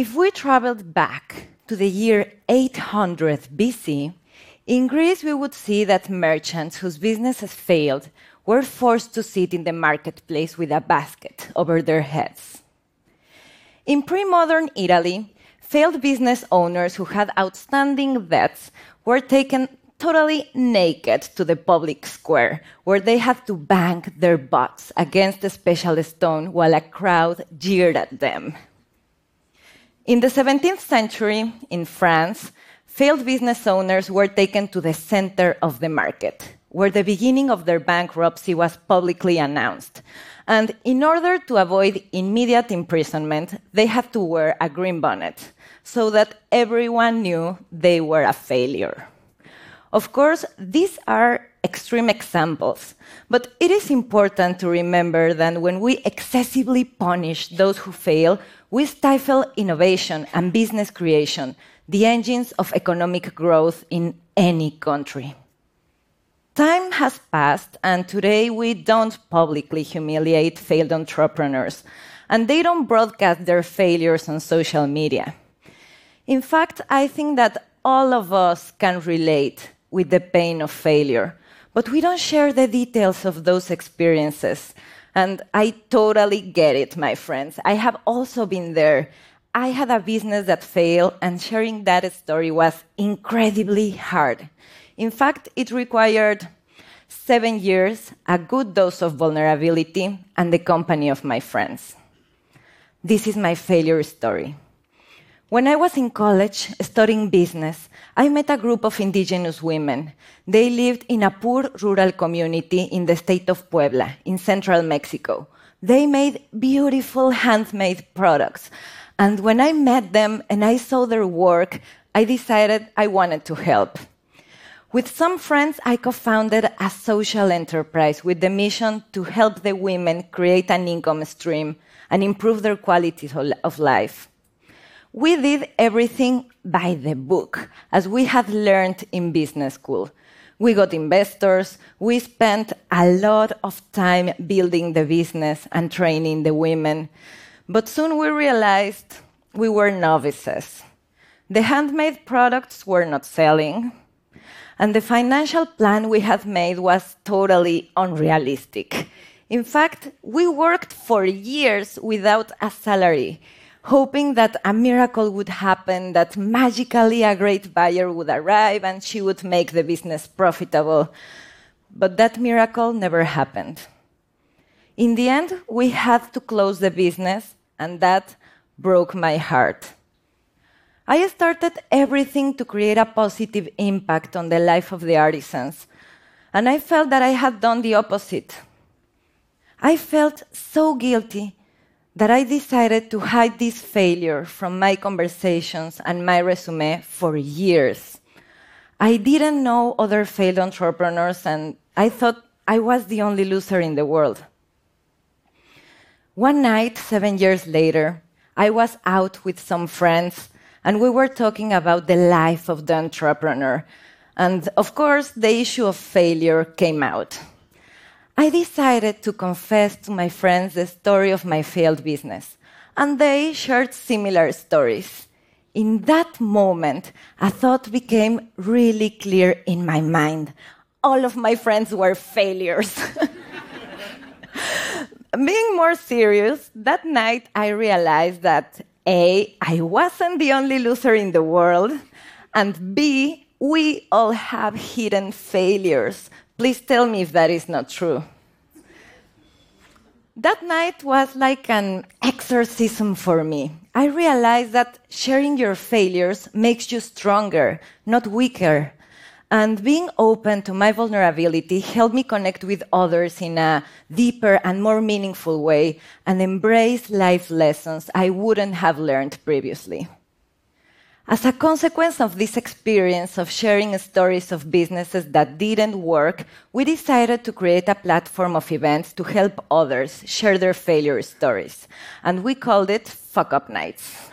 If we traveled back to the year 800 BC, in Greece we would see that merchants whose businesses failed were forced to sit in the marketplace with a basket over their heads. In pre modern Italy, failed business owners who had outstanding debts were taken totally naked to the public square, where they had to bang their butts against a special stone while a crowd jeered at them. In the 17th century, in France, failed business owners were taken to the center of the market, where the beginning of their bankruptcy was publicly announced. And in order to avoid immediate imprisonment, they had to wear a green bonnet so that everyone knew they were a failure. Of course, these are extreme examples, but it is important to remember that when we excessively punish those who fail, we stifle innovation and business creation, the engines of economic growth in any country. Time has passed, and today we don't publicly humiliate failed entrepreneurs, and they don't broadcast their failures on social media. In fact, I think that all of us can relate with the pain of failure, but we don't share the details of those experiences. And I totally get it, my friends. I have also been there. I had a business that failed, and sharing that story was incredibly hard. In fact, it required seven years, a good dose of vulnerability, and the company of my friends. This is my failure story. When I was in college studying business, I met a group of indigenous women. They lived in a poor rural community in the state of Puebla, in central Mexico. They made beautiful handmade products. And when I met them and I saw their work, I decided I wanted to help. With some friends, I co founded a social enterprise with the mission to help the women create an income stream and improve their quality of life. We did everything by the book, as we had learned in business school. We got investors, we spent a lot of time building the business and training the women. But soon we realized we were novices. The handmade products were not selling, and the financial plan we had made was totally unrealistic. In fact, we worked for years without a salary hoping that a miracle would happen, that magically a great buyer would arrive and she would make the business profitable. But that miracle never happened. In the end, we had to close the business, and that broke my heart. I started everything to create a positive impact on the life of the artisans, and I felt that I had done the opposite. I felt so guilty that I decided to hide this failure from my conversations and my resume for years. I didn't know other failed entrepreneurs, and I thought I was the only loser in the world. One night, seven years later, I was out with some friends, and we were talking about the life of the entrepreneur. And of course, the issue of failure came out. I decided to confess to my friends the story of my failed business, and they shared similar stories. In that moment, a thought became really clear in my mind. All of my friends were failures. Being more serious, that night I realized that A, I wasn't the only loser in the world, and B, we all have hidden failures Please tell me if that is not true. That night was like an exorcism for me. I realized that sharing your failures makes you stronger, not weaker. And being open to my vulnerability helped me connect with others in a deeper and more meaningful way and embrace life lessons I wouldn't have learned previously. As a consequence of this experience of sharing stories of businesses that didn't work, we decided to create a platform of events to help others share their failure stories. And we called it Fuck Up Nights.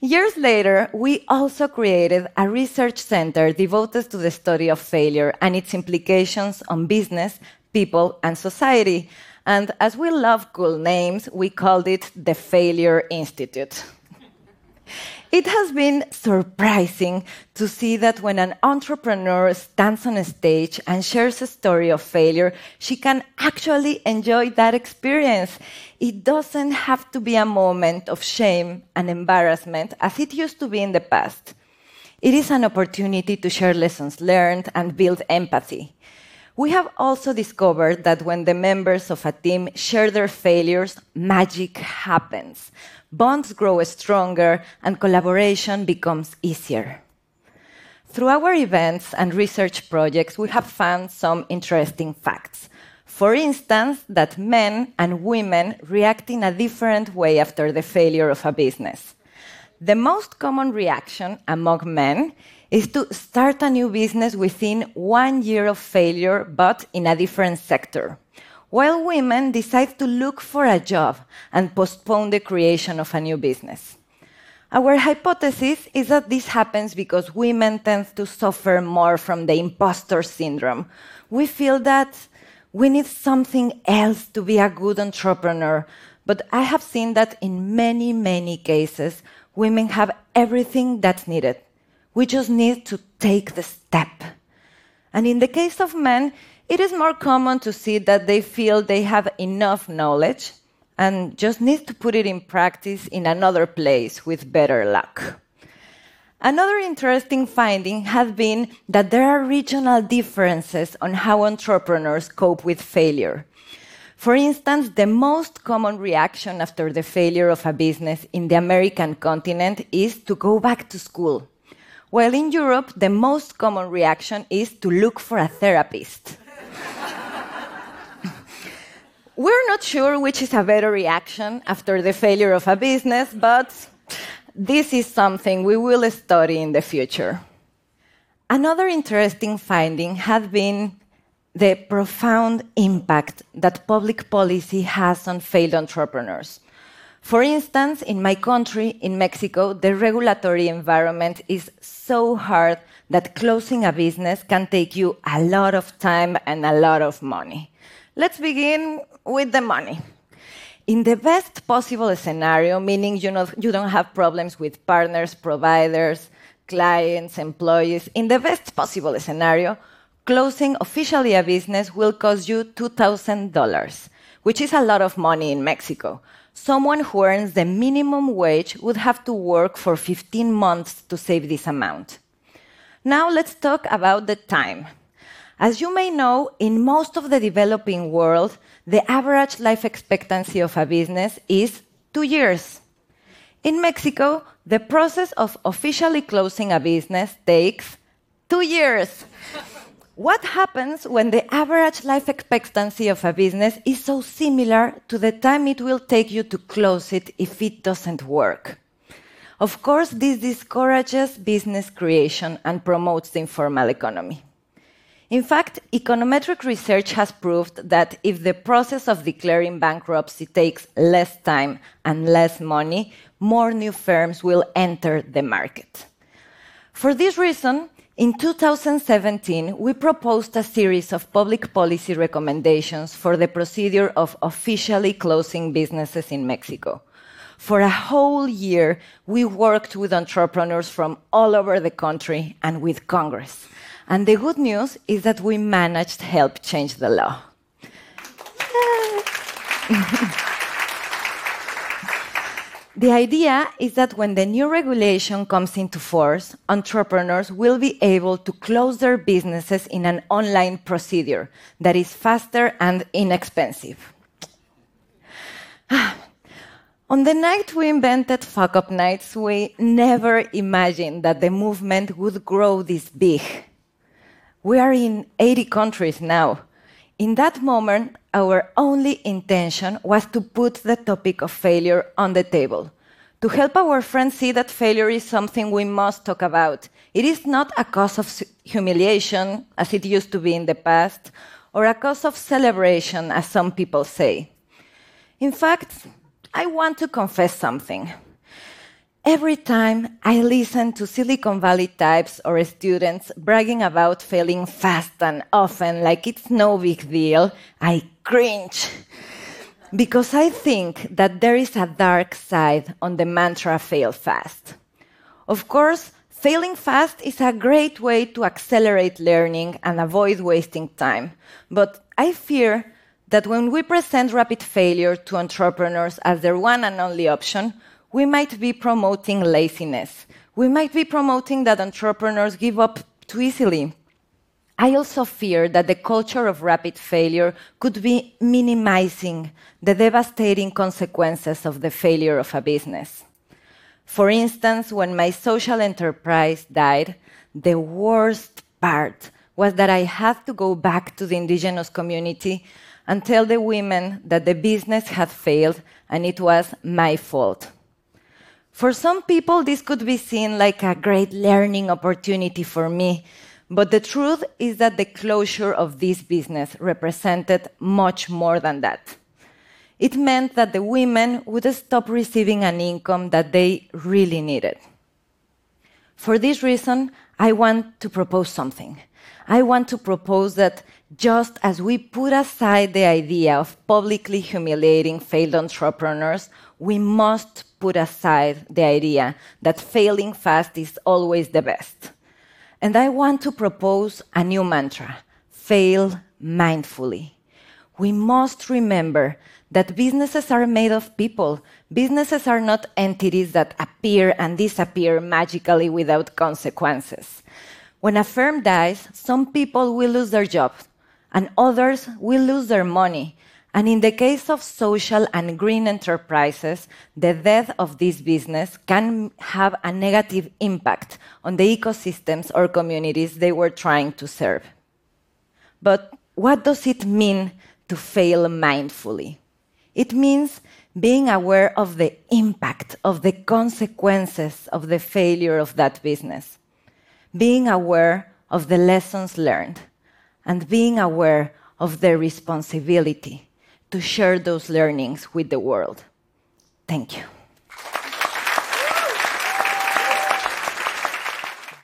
Years later, we also created a research center devoted to the study of failure and its implications on business, people, and society. And as we love cool names, we called it the Failure Institute. It has been surprising to see that when an entrepreneur stands on a stage and shares a story of failure, she can actually enjoy that experience. It doesn't have to be a moment of shame and embarrassment as it used to be in the past. It is an opportunity to share lessons learned and build empathy. We have also discovered that when the members of a team share their failures, magic happens bonds grow stronger, and collaboration becomes easier. Through our events and research projects, we have found some interesting facts. For instance, that men and women react in a different way after the failure of a business. The most common reaction among men is to start a new business within one year of failure, but in a different sector while women decide to look for a job and postpone the creation of a new business. Our hypothesis is that this happens because women tend to suffer more from the imposter syndrome. We feel that we need something else to be a good entrepreneur, but I have seen that in many, many cases, women have everything that's needed. We just need to take the step. And in the case of men, it is more common to see that they feel they have enough knowledge and just need to put it in practice in another place with better luck. Another interesting finding has been that there are regional differences on how entrepreneurs cope with failure. For instance, the most common reaction after the failure of a business in the American continent is to go back to school. While in Europe, the most common reaction is to look for a therapist. We're not sure which is a better reaction after the failure of a business, but this is something we will study in the future. Another interesting finding has been the profound impact that public policy has on failed entrepreneurs. For instance, in my country, in Mexico, the regulatory environment is so hard that closing a business can take you a lot of time and a lot of money. Let's begin with the money. In the best possible scenario, meaning you, know, you don't have problems with partners, providers, clients, employees, in the best possible scenario, closing officially a business will cost you $2,000, which is a lot of money in Mexico. Someone who earns the minimum wage would have to work for 15 months to save this amount. Now let's talk about the time. As you may know, in most of the developing world, the average life expectancy of a business is two years. In Mexico, the process of officially closing a business takes two years. what happens when the average life expectancy of a business is so similar to the time it will take you to close it if it doesn't work? Of course, this discourages business creation and promotes the informal economy. In fact, econometric research has proved that if the process of declaring bankruptcy takes less time and less money, more new firms will enter the market. For this reason, in 2017, we proposed a series of public policy recommendations for the procedure of officially closing businesses in Mexico. For a whole year, we worked with entrepreneurs from all over the country and with Congress. And the good news is that we managed to help change the law. the idea is that when the new regulation comes into force, entrepreneurs will be able to close their businesses in an online procedure that is faster and inexpensive. On the night we invented Fuck Up Nights, we never imagined that the movement would grow this big. We are in 80 countries now. In that moment, our only intention was to put the topic of failure on the table, to help our friends see that failure is something we must talk about. It is not a cause of humiliation, as it used to be in the past, or a cause of celebration, as some people say. In fact, I want to confess something. Every time I listen to Silicon Valley types or students bragging about failing fast and often like it's no big deal, I cringe. Because I think that there is a dark side on the mantra fail fast. Of course, failing fast is a great way to accelerate learning and avoid wasting time. But I fear that when we present rapid failure to entrepreneurs as their one and only option, we might be promoting laziness. We might be promoting that entrepreneurs give up too easily. I also fear that the culture of rapid failure could be minimizing the devastating consequences of the failure of a business. For instance, when my social enterprise died, the worst part was that I had to go back to the indigenous community and tell the women that the business had failed and it was my fault. For some people, this could be seen like a great learning opportunity for me, but the truth is that the closure of this business represented much more than that. It meant that the women would stop receiving an income that they really needed. For this reason, I want to propose something. I want to propose that just as we put aside the idea of publicly humiliating failed entrepreneurs, we must put aside the idea that failing fast is always the best. And I want to propose a new mantra fail mindfully. We must remember that businesses are made of people. Businesses are not entities that appear and disappear magically without consequences. When a firm dies, some people will lose their jobs and others will lose their money. And in the case of social and green enterprises, the death of this business can have a negative impact on the ecosystems or communities they were trying to serve. But what does it mean to fail mindfully? It means being aware of the impact, of the consequences of the failure of that business being aware of the lessons learned and being aware of the responsibility to share those learnings with the world. Thank you.